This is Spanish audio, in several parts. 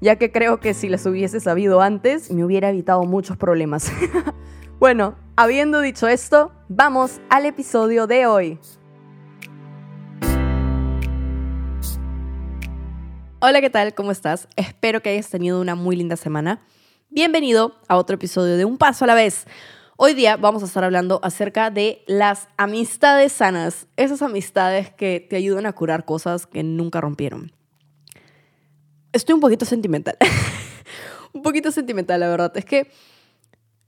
ya que creo que si las hubiese sabido antes me hubiera evitado muchos problemas. bueno, habiendo dicho esto, vamos al episodio de hoy. Hola, ¿qué tal? ¿Cómo estás? Espero que hayas tenido una muy linda semana. Bienvenido a otro episodio de Un Paso a la vez. Hoy día vamos a estar hablando acerca de las amistades sanas, esas amistades que te ayudan a curar cosas que nunca rompieron. Estoy un poquito sentimental. un poquito sentimental, la verdad. Es que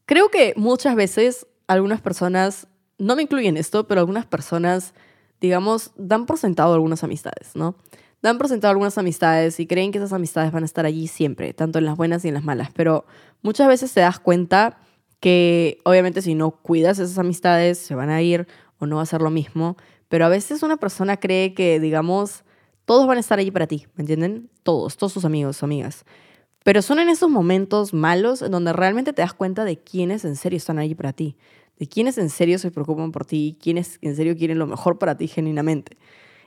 creo que muchas veces algunas personas, no me incluyen esto, pero algunas personas, digamos, dan por sentado algunas amistades, ¿no? dan por sentado algunas amistades y creen que esas amistades van a estar allí siempre, tanto en las buenas y en las malas, pero muchas veces te das cuenta que obviamente si no cuidas esas amistades se van a ir o no va a ser lo mismo, pero a veces una persona cree que, digamos, todos van a estar allí para ti, ¿me entienden? Todos, todos sus amigos, amigas. Pero son en esos momentos malos en donde realmente te das cuenta de quiénes en serio están allí para ti, de quiénes en serio se preocupan por ti, quiénes en serio quieren lo mejor para ti genuinamente.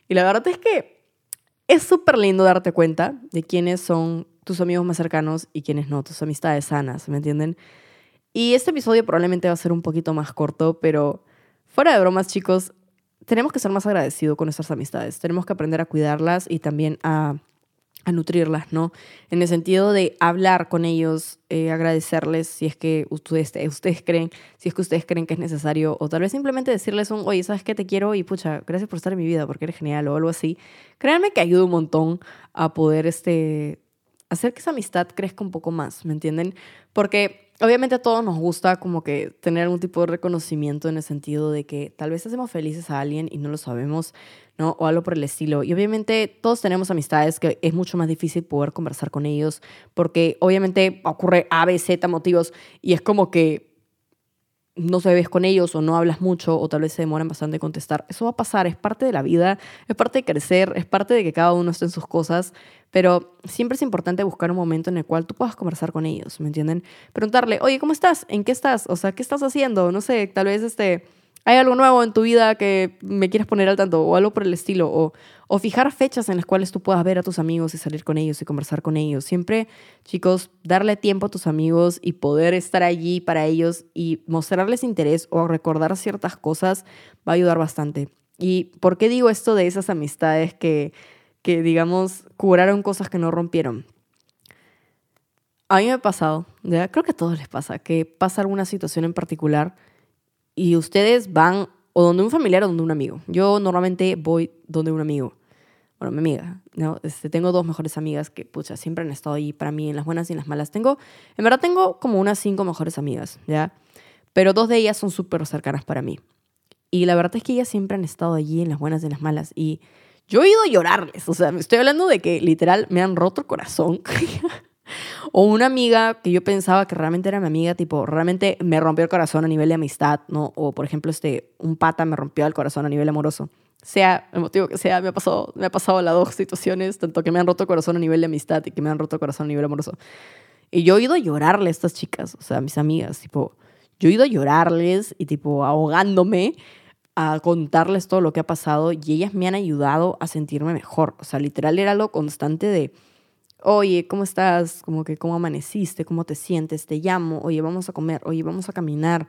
Y la verdad es que es súper lindo darte cuenta de quiénes son tus amigos más cercanos y quiénes no, tus amistades sanas, ¿me entienden? Y este episodio probablemente va a ser un poquito más corto, pero fuera de bromas, chicos, tenemos que ser más agradecidos con nuestras amistades. Tenemos que aprender a cuidarlas y también a a nutrirlas, ¿no? En el sentido de hablar con ellos, eh, agradecerles si es que ustedes, ustedes creen, si es que ustedes creen que es necesario, o tal vez simplemente decirles un, oye, ¿sabes qué? Te quiero y pucha, gracias por estar en mi vida porque eres genial o algo así. Créanme que ayuda un montón a poder este, hacer que esa amistad crezca un poco más, ¿me entienden? Porque obviamente a todos nos gusta como que tener algún tipo de reconocimiento en el sentido de que tal vez hacemos felices a alguien y no lo sabemos, ¿no? O algo por el estilo. Y obviamente todos tenemos amistades que es mucho más difícil poder conversar con ellos porque obviamente ocurre A, B, Z motivos y es como que no se ves con ellos o no hablas mucho o tal vez se demoran bastante en contestar. Eso va a pasar, es parte de la vida, es parte de crecer, es parte de que cada uno esté en sus cosas, pero siempre es importante buscar un momento en el cual tú puedas conversar con ellos, ¿me entienden? Preguntarle, oye, ¿cómo estás? ¿En qué estás? O sea, ¿qué estás haciendo? No sé, tal vez este hay algo nuevo en tu vida que me quieres poner al tanto o algo por el estilo, o, fijar fechas en las cuales tú puedas ver a tus amigos y salir con ellos y conversar con ellos. Siempre, chicos, darle tiempo a tus amigos y poder estar allí para ellos y mostrarles interés o recordar ciertas cosas va a ayudar bastante. ¿Y por qué digo esto de esas amistades que, que digamos, curaron cosas que no rompieron? A mí me ha pasado, creo que a todos les pasa, que pasa alguna situación en particular y ustedes van o donde un familiar o donde un amigo. Yo normalmente voy donde un amigo. Bueno, mi amiga, ¿no? Este, tengo dos mejores amigas que, pucha, siempre han estado ahí para mí en las buenas y en las malas. Tengo, en verdad tengo como unas cinco mejores amigas, ¿ya? Pero dos de ellas son súper cercanas para mí. Y la verdad es que ellas siempre han estado allí en las buenas y en las malas. Y yo he ido a llorarles. O sea, me estoy hablando de que literal me han roto el corazón. O una amiga que yo pensaba que realmente era mi amiga, tipo, realmente me rompió el corazón a nivel de amistad, ¿no? O, por ejemplo, este, un pata me rompió el corazón a nivel amoroso. Sea el motivo que sea, me ha pasado, me ha pasado las dos situaciones, tanto que me han roto el corazón a nivel de amistad y que me han roto el corazón a nivel amoroso. Y yo he ido a llorarle a estas chicas, o sea, a mis amigas, tipo, yo he ido a llorarles y tipo ahogándome a contarles todo lo que ha pasado y ellas me han ayudado a sentirme mejor. O sea, literal era lo constante de, oye, ¿cómo estás? Como que, ¿cómo amaneciste? ¿Cómo te sientes? Te llamo, oye, vamos a comer, oye, vamos a caminar.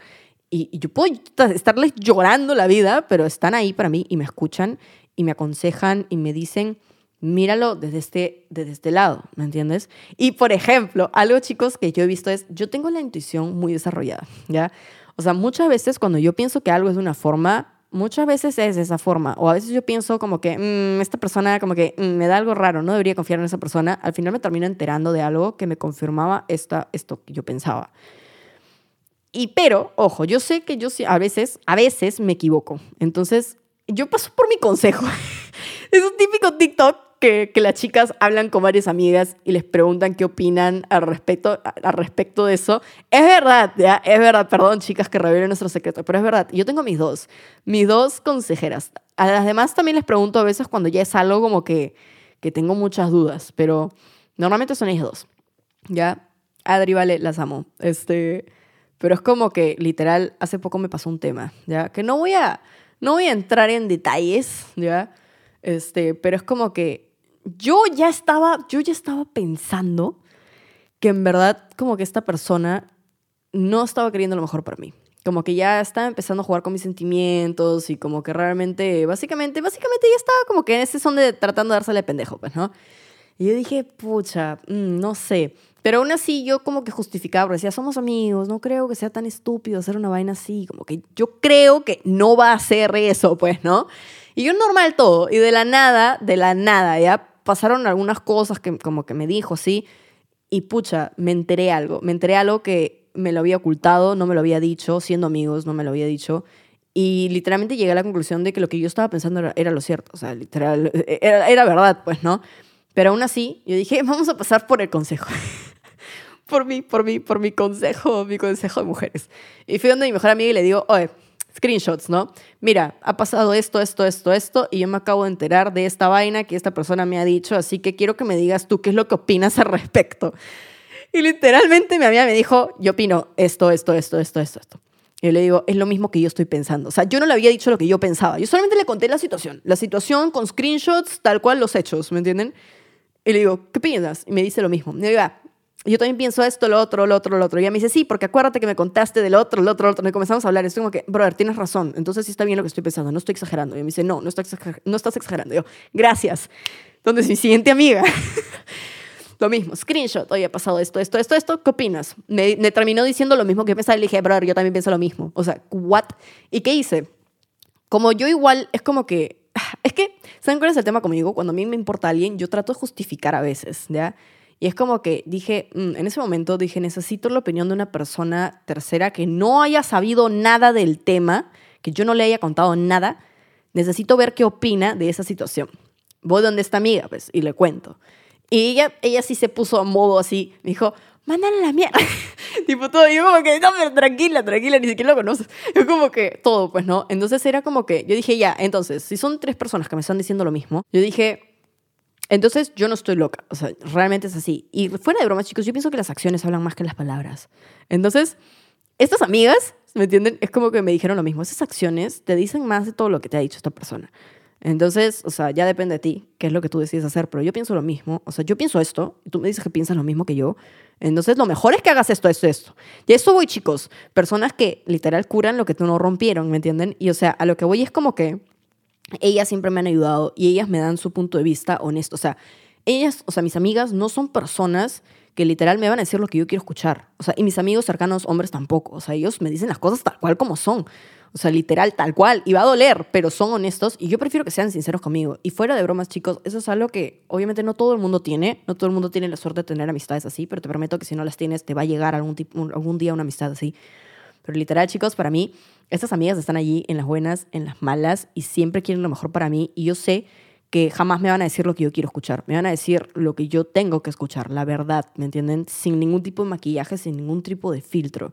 Y, yo puedo estarles llorando la vida, pero están ahí para mí y me escuchan y me aconsejan y me dicen, míralo desde este, desde este lado, ¿me entiendes? Y por ejemplo, algo chicos que yo he visto es, yo tengo la intuición muy desarrollada, ¿ya? O sea, muchas veces cuando yo pienso que algo es de una forma, muchas veces es de esa forma. O a veces yo pienso como que mm, esta persona como que mm, me da algo raro, no debería confiar en esa persona. Al final me termino enterando de algo que me confirmaba esta, esto que yo pensaba. Y pero, ojo, yo sé que yo a veces, a veces me equivoco. Entonces, yo paso por mi consejo. es un típico TikTok que, las chicas hablan con varias amigas y les preguntan qué opinan al respecto, al respecto de eso. Es verdad, ya, es verdad, perdón chicas que revelen nuestro secreto, pero es verdad. Yo tengo mis dos, mis dos consejeras. A las demás también les pregunto a veces cuando ya es algo como que, que tengo muchas dudas, pero normalmente son ellas dos. ¿Ya? Adri, vale, las amo. Este, pero es como que, literal, hace poco me pasó un tema, ¿ya? Que no voy a, no voy a entrar en detalles, ¿ya? Este, pero es como que yo ya estaba, yo ya estaba pensando que en verdad como que esta persona no estaba queriendo lo mejor para mí. Como que ya estaba empezando a jugar con mis sentimientos y como que realmente, básicamente, básicamente ya estaba como que en ese son de tratando de dársele pendejo, pues, ¿no? Y yo dije, pucha, mm, no sé. Pero aún así yo como que justificaba, decía, somos amigos, no creo que sea tan estúpido hacer una vaina así, como que yo creo que no va a hacer eso, pues, ¿no? Y yo normal todo, y de la nada, de la nada, ya pasaron algunas cosas que como que me dijo, sí, y pucha, me enteré algo, me enteré algo que me lo había ocultado, no me lo había dicho, siendo amigos, no me lo había dicho, y literalmente llegué a la conclusión de que lo que yo estaba pensando era, lo cierto, o sea, literal, era, era verdad, pues, ¿no? Pero aún así, yo dije, vamos a pasar por el consejo. por mí, por mí, por mi consejo, mi consejo de mujeres. Y fui donde mi mejor amiga y le digo, oye, screenshots, ¿no? Mira, ha pasado esto, esto, esto, esto, y yo me acabo de enterar de esta vaina que esta persona me ha dicho, así que quiero que me digas tú qué es lo que opinas al respecto. Y literalmente mi amiga me dijo, yo opino esto, esto, esto, esto, esto, esto. Y yo le digo, es lo mismo que yo estoy pensando. O sea, yo no le había dicho lo que yo pensaba. Yo solamente le conté la situación. La situación con screenshots, tal cual los hechos, ¿me entienden? Y le digo, ¿qué piensas? Y me dice lo mismo. Y le digo, ah, yo también pienso esto, lo otro, lo otro, lo otro. Y ella me dice, sí, porque acuérdate que me contaste del otro, lo otro, lo otro. Y comenzamos a hablar. Y estoy como que, brother, tienes razón. Entonces sí está bien lo que estoy pensando. No estoy exagerando. Y me dice, no, no, no estás exagerando. Y yo, gracias. Entonces mi siguiente amiga, lo mismo, screenshot. Oye, ha pasado esto, esto, esto, esto. ¿Qué opinas? Me, me terminó diciendo lo mismo que pensaba. Y le dije, brother, yo también pienso lo mismo. O sea, ¿what? ¿Y qué hice? Como yo igual, es como que es que, ¿saben cuál es el tema conmigo? Cuando a mí me importa alguien, yo trato de justificar a veces, ¿ya? Y es como que dije, mm, en ese momento dije, necesito la opinión de una persona tercera que no haya sabido nada del tema, que yo no le haya contado nada. Necesito ver qué opina de esa situación. Voy donde esta amiga, pues, y le cuento. Y ella, ella sí se puso a modo así, me dijo, mándale la mierda. tipo todo, yo como que, no, pero tranquila, tranquila, ni siquiera lo conoces. Yo como que todo, pues, ¿no? Entonces era como que, yo dije, ya, entonces, si son tres personas que me están diciendo lo mismo, yo dije, entonces yo no estoy loca, o sea, realmente es así. Y fuera de bromas, chicos, yo pienso que las acciones hablan más que las palabras. Entonces, estas amigas, ¿me entienden? Es como que me dijeron lo mismo, esas acciones te dicen más de todo lo que te ha dicho esta persona. Entonces, o sea, ya depende de ti, qué es lo que tú decides hacer, pero yo pienso lo mismo, o sea, yo pienso esto, y tú me dices que piensas lo mismo que yo, entonces lo mejor es que hagas esto, esto, esto. Y eso voy, chicos, personas que literal curan lo que tú no rompieron, ¿me entienden? Y o sea, a lo que voy es como que ellas siempre me han ayudado y ellas me dan su punto de vista honesto, o sea, ellas, o sea, mis amigas no son personas que literal me van a decir lo que yo quiero escuchar. O sea, y mis amigos cercanos hombres tampoco. O sea, ellos me dicen las cosas tal cual como son. O sea, literal, tal cual. Y va a doler, pero son honestos y yo prefiero que sean sinceros conmigo. Y fuera de bromas, chicos, eso es algo que obviamente no todo el mundo tiene. No todo el mundo tiene la suerte de tener amistades así, pero te prometo que si no las tienes, te va a llegar algún, algún día una amistad así. Pero literal, chicos, para mí, estas amigas están allí en las buenas, en las malas y siempre quieren lo mejor para mí. Y yo sé que jamás me van a decir lo que yo quiero escuchar. Me van a decir lo que yo tengo que escuchar, la verdad, ¿me entienden? Sin ningún tipo de maquillaje, sin ningún tipo de filtro.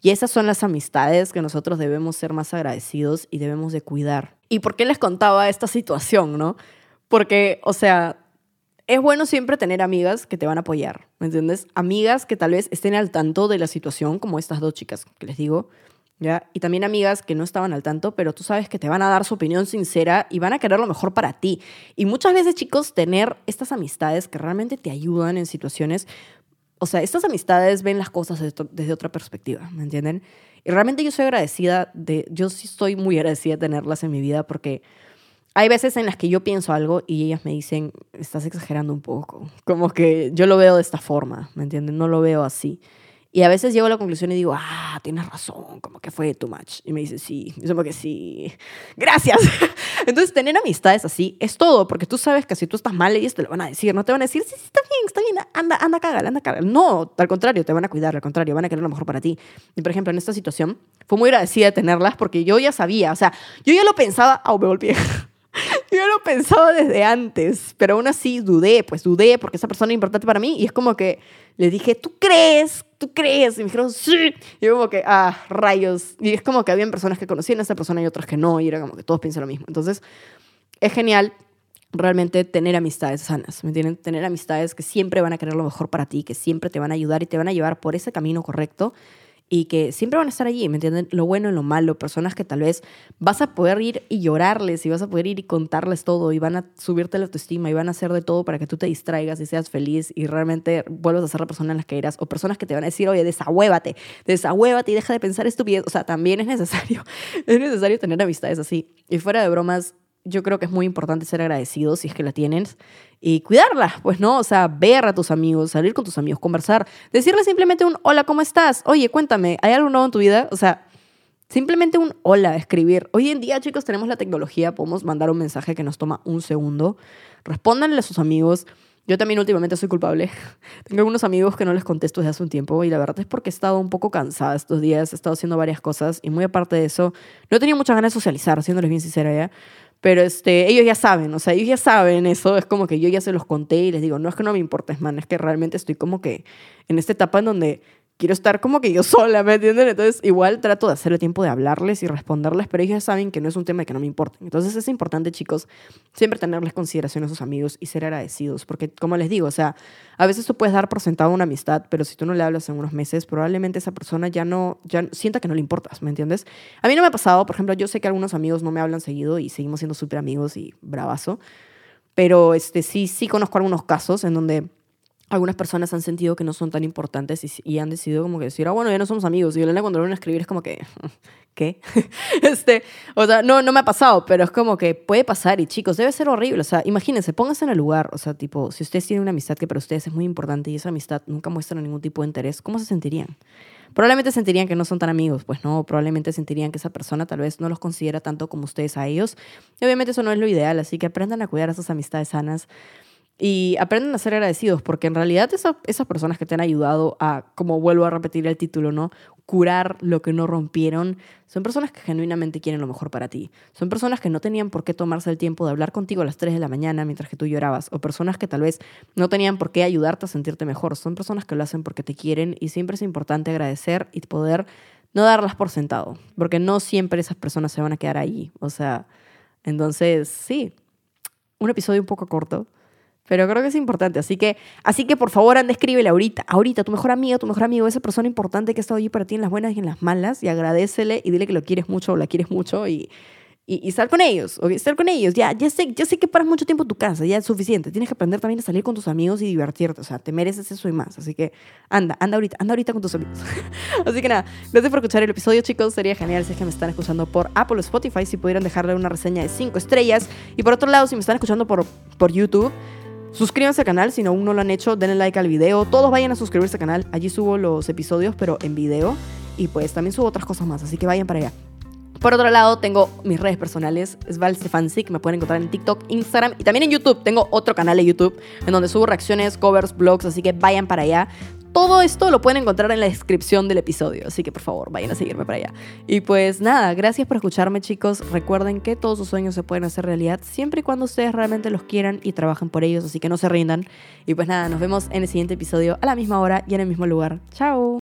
Y esas son las amistades que nosotros debemos ser más agradecidos y debemos de cuidar. ¿Y por qué les contaba esta situación, no? Porque, o sea, es bueno siempre tener amigas que te van a apoyar, ¿me entiendes? Amigas que tal vez estén al tanto de la situación, como estas dos chicas que les digo, ¿ya? Y también amigas que no estaban al tanto, pero tú sabes que te van a dar su opinión sincera y van a querer lo mejor para ti. Y muchas veces, chicos, tener estas amistades que realmente te ayudan en situaciones o sea, estas amistades ven las cosas desde, otra perspectiva, ¿me entienden? Y realmente yo soy agradecida de, yo sí estoy muy agradecida de tenerlas en mi vida porque hay veces en las que yo pienso algo y ellas me dicen, estás exagerando un poco, como que yo lo veo de esta forma, ¿me entienden? No lo veo así. Y a veces llego a la conclusión y digo, ah, tienes razón, como que fue too much. Y me dice, sí, y yo como que sí, gracias. Entonces, tener amistades así es todo, porque tú sabes que si tú estás mal, ellos te lo van a decir, no te van a decir, sí, sí, está bien, está bien, anda, anda, cágala, anda, cágala. No, al contrario, te van a cuidar, al contrario, van a querer lo mejor para ti. Y, por ejemplo, en esta situación, fue muy agradecida de tenerlas porque yo ya sabía, o sea, yo ya lo pensaba, oh, me golpeé. yo lo pensaba desde antes, pero aún así dudé, pues dudé porque esa persona es importante para mí y es como que le dije, ¿tú crees? ¿Tú crees? Y me dijeron, sí. Y yo como que, ah, rayos. Y es como que habían personas que conocían a esa persona y otras que no, y era como que todos piensan lo mismo. Entonces, es genial realmente tener amistades sanas, ¿me entienden? Tener amistades que siempre van a querer lo mejor para ti, que siempre te van a ayudar y te van a llevar por ese camino correcto y que siempre van a estar allí, ¿me entienden? Lo bueno y lo malo, personas que tal vez vas a poder ir y llorarles y vas a poder ir y contarles todo y van a subirte la autoestima y van a hacer de todo para que tú te distraigas y seas feliz y realmente vuelvas a ser la persona en la que eras o personas que te van a decir, oye, desahuévate, desahuévate y deja de pensar estupidez, o sea, también es necesario, es necesario tener amistades así. Y fuera de bromas, yo creo que es muy importante ser agradecidos si es que la tienes y cuidarla, pues no, o sea, ver a tus amigos, salir con tus amigos, conversar, decirle simplemente un hola, ¿cómo estás? Oye, cuéntame, ¿hay algo nuevo en tu vida? O sea, simplemente un hola, escribir. Hoy en día, chicos, tenemos la tecnología, podemos mandar un mensaje que nos toma un segundo. Respóndanle a sus amigos. Yo también últimamente soy culpable. Tengo algunos amigos que no les contesto desde hace un tiempo y la verdad es porque he estado un poco cansada estos días, he estado haciendo varias cosas y muy aparte de eso, no he tenido muchas ganas de socializar, siéndoles bien sincera ya. Pero este, ellos ya saben, o sea, ellos ya saben eso, es como que yo ya se los conté y les digo, no es que no me importes, man, es que realmente estoy como que en esta etapa en donde quiero estar como que yo sola, ¿me entienden? Entonces, igual trato de hacer el tiempo de hablarles y responderles, pero ellos saben que no es un tema que no me importa. Entonces, es importante, chicos, siempre tenerles consideración a sus amigos y ser agradecidos, porque, como les digo, o sea, a veces tú puedes dar por sentado una amistad, pero si tú no le hablas en unos meses, probablemente esa persona ya no, ya sienta que no le importas, ¿me entiendes? A mí no me ha pasado, por ejemplo, yo sé que algunos amigos no me hablan seguido y seguimos siendo súper amigos y bravazo, pero este, sí, sí conozco algunos casos en donde algunas personas han sentido que no son tan importantes y, han decidido como que decir, ah, bueno, ya no somos amigos. Y Elena cuando lo van a escribir es como que, ¿qué? este, o sea, no, no me ha pasado, pero es como que puede pasar y chicos, debe ser horrible. O sea, imagínense, pónganse en el lugar. O sea, tipo, si ustedes tienen una amistad que para ustedes es muy importante y esa amistad nunca muestra ningún tipo de interés, ¿cómo se sentirían? Probablemente sentirían que no son tan amigos, pues no, probablemente sentirían que esa persona tal vez no los considera tanto como ustedes a ellos. Y obviamente eso no es lo ideal, así que aprendan a cuidar a esas amistades sanas y aprenden a ser agradecidos, porque en realidad esas personas que te han ayudado a, como vuelvo a repetir el título, ¿no? Curar lo que no rompieron, son personas que genuinamente quieren lo mejor para ti. Son personas que no tenían por qué tomarse el tiempo de hablar contigo a las 3 de la mañana mientras que tú llorabas, o personas que tal vez no tenían por qué ayudarte a sentirte mejor. Son personas que lo hacen porque te quieren y siempre es importante agradecer y poder no darlas por sentado, porque no siempre esas personas se van a quedar ahí. O sea, entonces, sí, un episodio un poco corto pero creo que es importante. Así que, así que por favor, anda, escríbele ahorita, ahorita, tu mejor amigo, tu mejor amigo, esa persona importante que ha estado allí para ti en las buenas y en las malas, y agradecele y dile que lo quieres mucho o la quieres mucho y, y, y sal con ellos, o estar con ellos. Ya, ya, sé, ya sé que paras mucho tiempo en tu casa, ya es suficiente. Tienes que aprender también a salir con tus amigos y divertirte. O sea, te mereces eso y más. Así que anda, anda ahorita, anda ahorita con tus amigos. Así que nada, gracias por escuchar el episodio, chicos. Sería genial si es que me están escuchando por Apple o Spotify, si pudieran dejarle una reseña de 5 estrellas. Y por otro lado, si me están escuchando por, por YouTube, Suscríbanse al canal si aún no lo han hecho, denle like al video. Todos vayan a suscribirse al canal. Allí subo los episodios, pero en video. Y pues también subo otras cosas más, así que vayan para allá. Por otro lado, tengo mis redes personales, es que me pueden encontrar en TikTok, Instagram y también en YouTube. Tengo otro canal de YouTube en donde subo reacciones, covers, blogs, así que vayan para allá. Todo esto lo pueden encontrar en la descripción del episodio, así que por favor vayan a seguirme para allá. Y pues nada, gracias por escucharme chicos. Recuerden que todos sus sueños se pueden hacer realidad siempre y cuando ustedes realmente los quieran y trabajen por ellos, así que no se rindan. Y pues nada, nos vemos en el siguiente episodio a la misma hora y en el mismo lugar. Chao.